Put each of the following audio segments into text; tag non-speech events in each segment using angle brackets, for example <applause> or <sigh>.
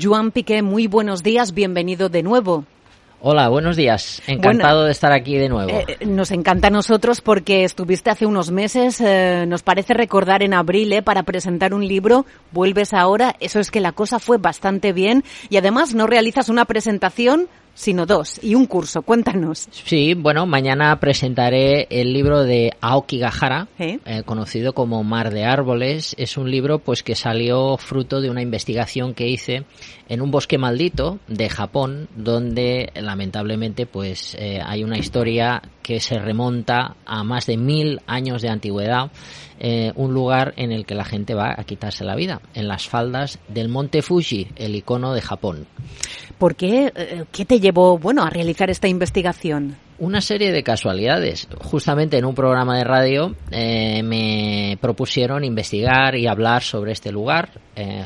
Juan Piqué, muy buenos días, bienvenido de nuevo. Hola, buenos días. Encantado de estar aquí de nuevo. Eh, nos encanta a nosotros porque estuviste hace unos meses, eh, nos parece recordar en abril, eh, para presentar un libro. Vuelves ahora, eso es que la cosa fue bastante bien y además no realizas una presentación sino dos y un curso. Cuéntanos. Sí, bueno, mañana presentaré el libro de Aoki Gahara, ¿Eh? Eh, conocido como Mar de Árboles. Es un libro pues que salió fruto de una investigación que hice en un bosque maldito de Japón, donde lamentablemente pues eh, hay una historia que se remonta a más de mil años de antigüedad. un lugar en el que la gente va a quitarse la vida, en las faldas del monte Fuji, el icono de Japón. ¿Por qué? Eh, ¿Qué te llevó, bueno, a realizar esta investigación? Una serie de casualidades. Justamente en un programa de radio eh, me propusieron investigar y hablar sobre este lugar. Eh,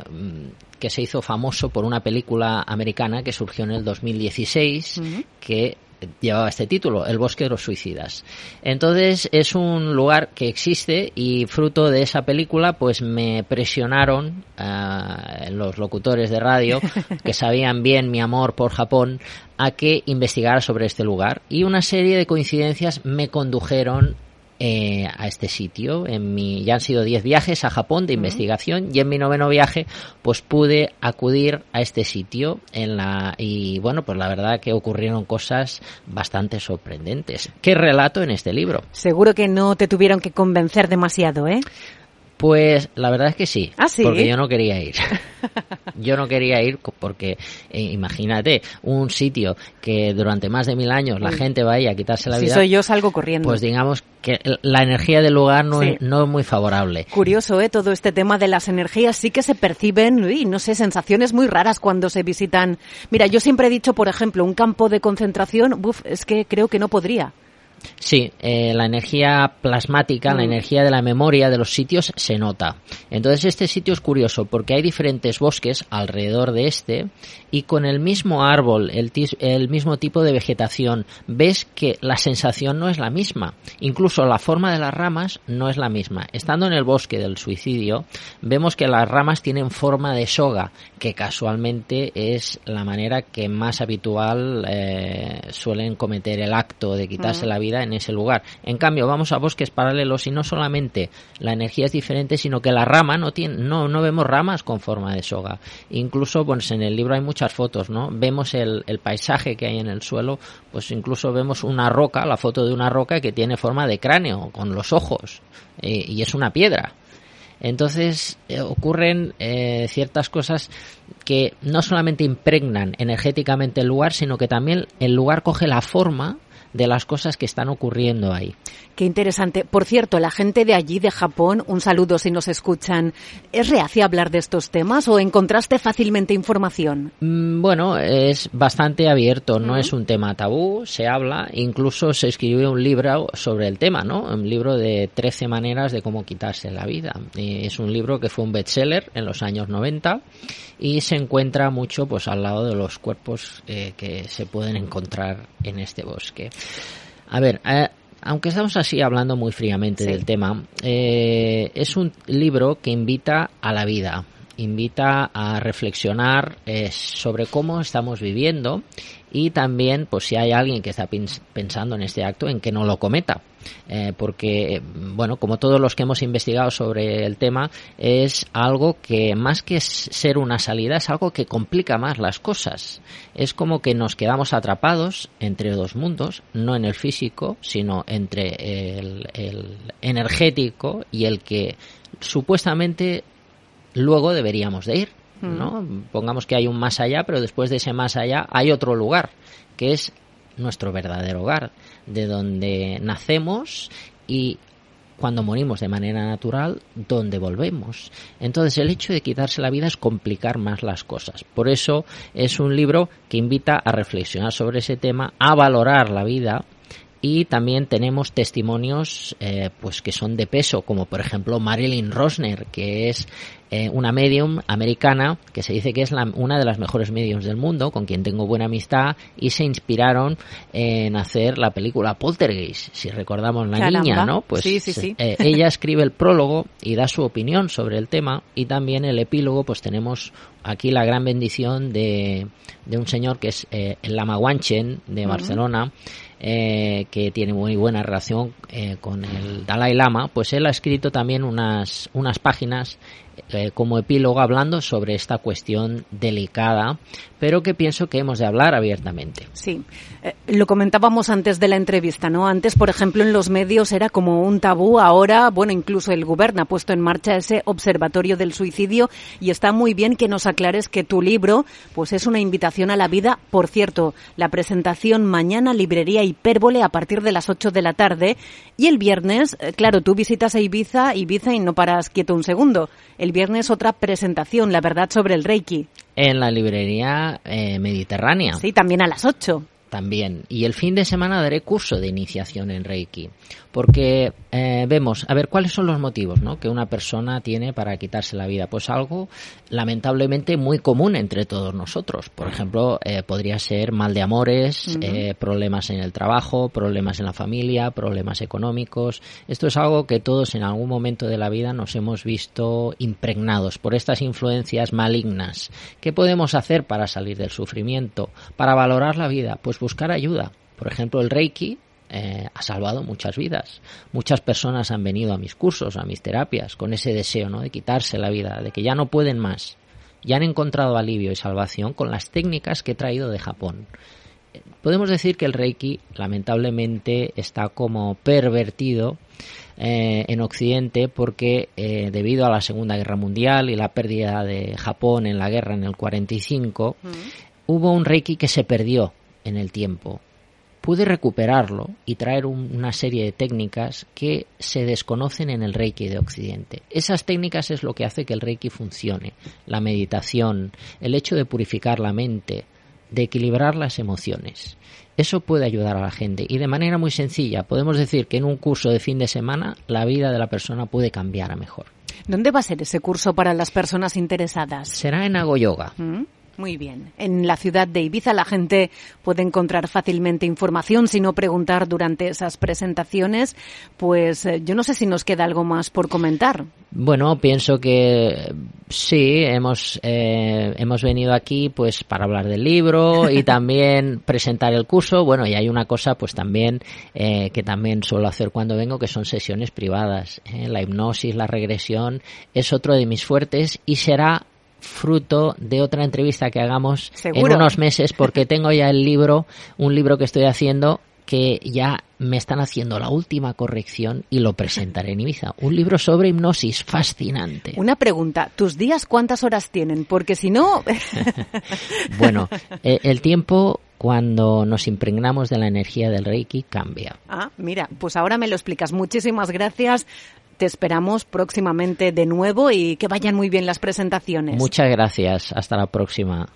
que se hizo famoso por una película americana que surgió en el 2016, que llevaba este título, El bosque de los suicidas. Entonces es un lugar que existe y fruto de esa película pues me presionaron uh, los locutores de radio <laughs> que sabían bien mi amor por Japón a que investigara sobre este lugar y una serie de coincidencias me condujeron eh, a este sitio. En mi, ya han sido 10 viajes a Japón de investigación y en mi noveno viaje pues pude acudir a este sitio en la, y bueno, pues la verdad que ocurrieron cosas bastante sorprendentes. ¿Qué relato en este libro? Seguro que no te tuvieron que convencer demasiado, ¿eh? Pues la verdad es que sí, ¿Ah, sí? porque yo no quería ir. <laughs> yo no quería ir porque eh, imagínate un sitio que durante más de mil años la gente va ahí a quitarse la vida. Si soy yo salgo corriendo. Pues digamos que la energía del lugar no, es, no es muy favorable. Curioso, ¿eh? Todo este tema de las energías sí que se perciben, y no sé, sensaciones muy raras cuando se visitan. Mira, yo siempre he dicho, por ejemplo, un campo de concentración, uf, es que creo que no podría. Sí, eh, la energía plasmática, la mm. energía de la memoria de los sitios se nota. Entonces este sitio es curioso porque hay diferentes bosques alrededor de este y con el mismo árbol, el, el mismo tipo de vegetación, ves que la sensación no es la misma. Incluso la forma de las ramas no es la misma. Estando en el bosque del suicidio, vemos que las ramas tienen forma de soga, que casualmente es la manera que más habitual eh, suelen cometer el acto de quitarse mm. la vida en ese lugar. En cambio, vamos a bosques paralelos y no solamente la energía es diferente, sino que la rama no tiene, no, no vemos ramas con forma de soga. Incluso, pues en el libro hay muchas fotos, ¿no? Vemos el, paisaje que hay en el suelo, pues incluso vemos una roca, la foto de una roca que tiene forma de cráneo, con los ojos, eh, y es una piedra. Entonces eh, ocurren eh, ciertas cosas que no solamente impregnan energéticamente el lugar, sino que también el lugar coge la forma de las cosas que están ocurriendo ahí. Qué interesante. Por cierto, la gente de allí, de Japón, un saludo si nos escuchan, ¿es reacia a hablar de estos temas o encontraste fácilmente información? Mm, bueno, es bastante abierto, no es un tema tabú, se habla, incluso se escribió un libro sobre el tema, ¿no? Un libro de 13 maneras de cómo quitarse la vida. Es un libro que fue un bestseller en los años 90 y se encuentra mucho pues al lado de los cuerpos eh, que se pueden encontrar en este bosque. A ver, eh, aunque estamos así hablando muy fríamente del tema, eh, es un libro que invita a la vida, invita a reflexionar eh, sobre cómo estamos viviendo y también, pues si hay alguien que está pensando en este acto, en que no lo cometa. Eh, porque, bueno, como todos los que hemos investigado sobre el tema, es algo que más que ser una salida, es algo que complica más las cosas. Es como que nos quedamos atrapados entre dos mundos, no en el físico, sino entre el, el energético y el que supuestamente luego deberíamos de ir. ¿no? Mm. Pongamos que hay un más allá, pero después de ese más allá hay otro lugar, que es nuestro verdadero hogar, de donde nacemos y cuando morimos de manera natural, donde volvemos. Entonces el hecho de quitarse la vida es complicar más las cosas. Por eso es un libro que invita a reflexionar sobre ese tema, a valorar la vida y también tenemos testimonios eh, pues que son de peso como por ejemplo Marilyn Rosner que es eh, una medium americana que se dice que es la, una de las mejores mediums del mundo, con quien tengo buena amistad, y se inspiraron en hacer la película Poltergeist, si recordamos la niña, ¿no? Pues sí, eh, ella escribe el prólogo y da su opinión sobre el tema, y también el epílogo, pues tenemos aquí la gran bendición de, de un señor que es eh, el Lama Wanchen de Barcelona, eh, que tiene muy buena relación eh, con el Dalai Lama, pues él ha escrito también unas, unas páginas eh, como epílogo hablando sobre esta cuestión delicada, pero que pienso que hemos de hablar abiertamente. Sí, lo comentábamos antes de la entrevista, ¿no? Antes, por ejemplo, en los medios era como un tabú, ahora, bueno, incluso el gobierno ha puesto en marcha ese observatorio del suicidio y está muy bien que nos aclares que tu libro, pues es una invitación a la vida. Por cierto, la presentación mañana, librería Hipérbole a partir de las 8 de la tarde y el viernes, eh, claro, tú visitas a Ibiza, Ibiza y no paras quieto un segundo. El viernes otra presentación, la verdad sobre el Reiki. En la librería eh, mediterránea. Sí, también a las 8 también. Y el fin de semana daré curso de iniciación en Reiki, porque eh, vemos, a ver, ¿cuáles son los motivos ¿no? que una persona tiene para quitarse la vida? Pues algo lamentablemente muy común entre todos nosotros. Por ejemplo, eh, podría ser mal de amores, eh, problemas en el trabajo, problemas en la familia, problemas económicos. Esto es algo que todos en algún momento de la vida nos hemos visto impregnados por estas influencias malignas. ¿Qué podemos hacer para salir del sufrimiento? Para valorar la vida? Pues buscar ayuda. Por ejemplo, el Reiki eh, ha salvado muchas vidas. Muchas personas han venido a mis cursos, a mis terapias, con ese deseo ¿no? de quitarse la vida, de que ya no pueden más. Y han encontrado alivio y salvación con las técnicas que he traído de Japón. Podemos decir que el Reiki, lamentablemente, está como pervertido eh, en Occidente porque eh, debido a la Segunda Guerra Mundial y la pérdida de Japón en la guerra en el 45, hubo un Reiki que se perdió en el tiempo. Pude recuperarlo y traer una serie de técnicas que se desconocen en el Reiki de Occidente. Esas técnicas es lo que hace que el Reiki funcione. La meditación, el hecho de purificar la mente, de equilibrar las emociones. Eso puede ayudar a la gente y de manera muy sencilla podemos decir que en un curso de fin de semana la vida de la persona puede cambiar a mejor. ¿Dónde va a ser ese curso para las personas interesadas? Será en Agoyoga. ¿Mm? Muy bien. En la ciudad de Ibiza la gente puede encontrar fácilmente información, si no preguntar durante esas presentaciones. Pues eh, yo no sé si nos queda algo más por comentar. Bueno, pienso que sí, hemos, eh, hemos venido aquí pues para hablar del libro <laughs> y también presentar el curso. Bueno, y hay una cosa pues también eh, que también suelo hacer cuando vengo, que son sesiones privadas. La hipnosis, la regresión es otro de mis fuertes y será fruto de otra entrevista que hagamos en unos meses porque <laughs> tengo ya el libro, un libro que estoy haciendo que ya me están haciendo la última corrección y lo presentaré en Ibiza. Un libro sobre hipnosis fascinante. Una pregunta, ¿tus días cuántas horas tienen? Porque si no... <laughs> <laughs> bueno, eh, el tiempo cuando nos impregnamos de la energía del Reiki cambia. Ah, mira, pues ahora me lo explicas. Muchísimas gracias. Te esperamos próximamente de nuevo y que vayan muy bien las presentaciones. Muchas gracias. Hasta la próxima.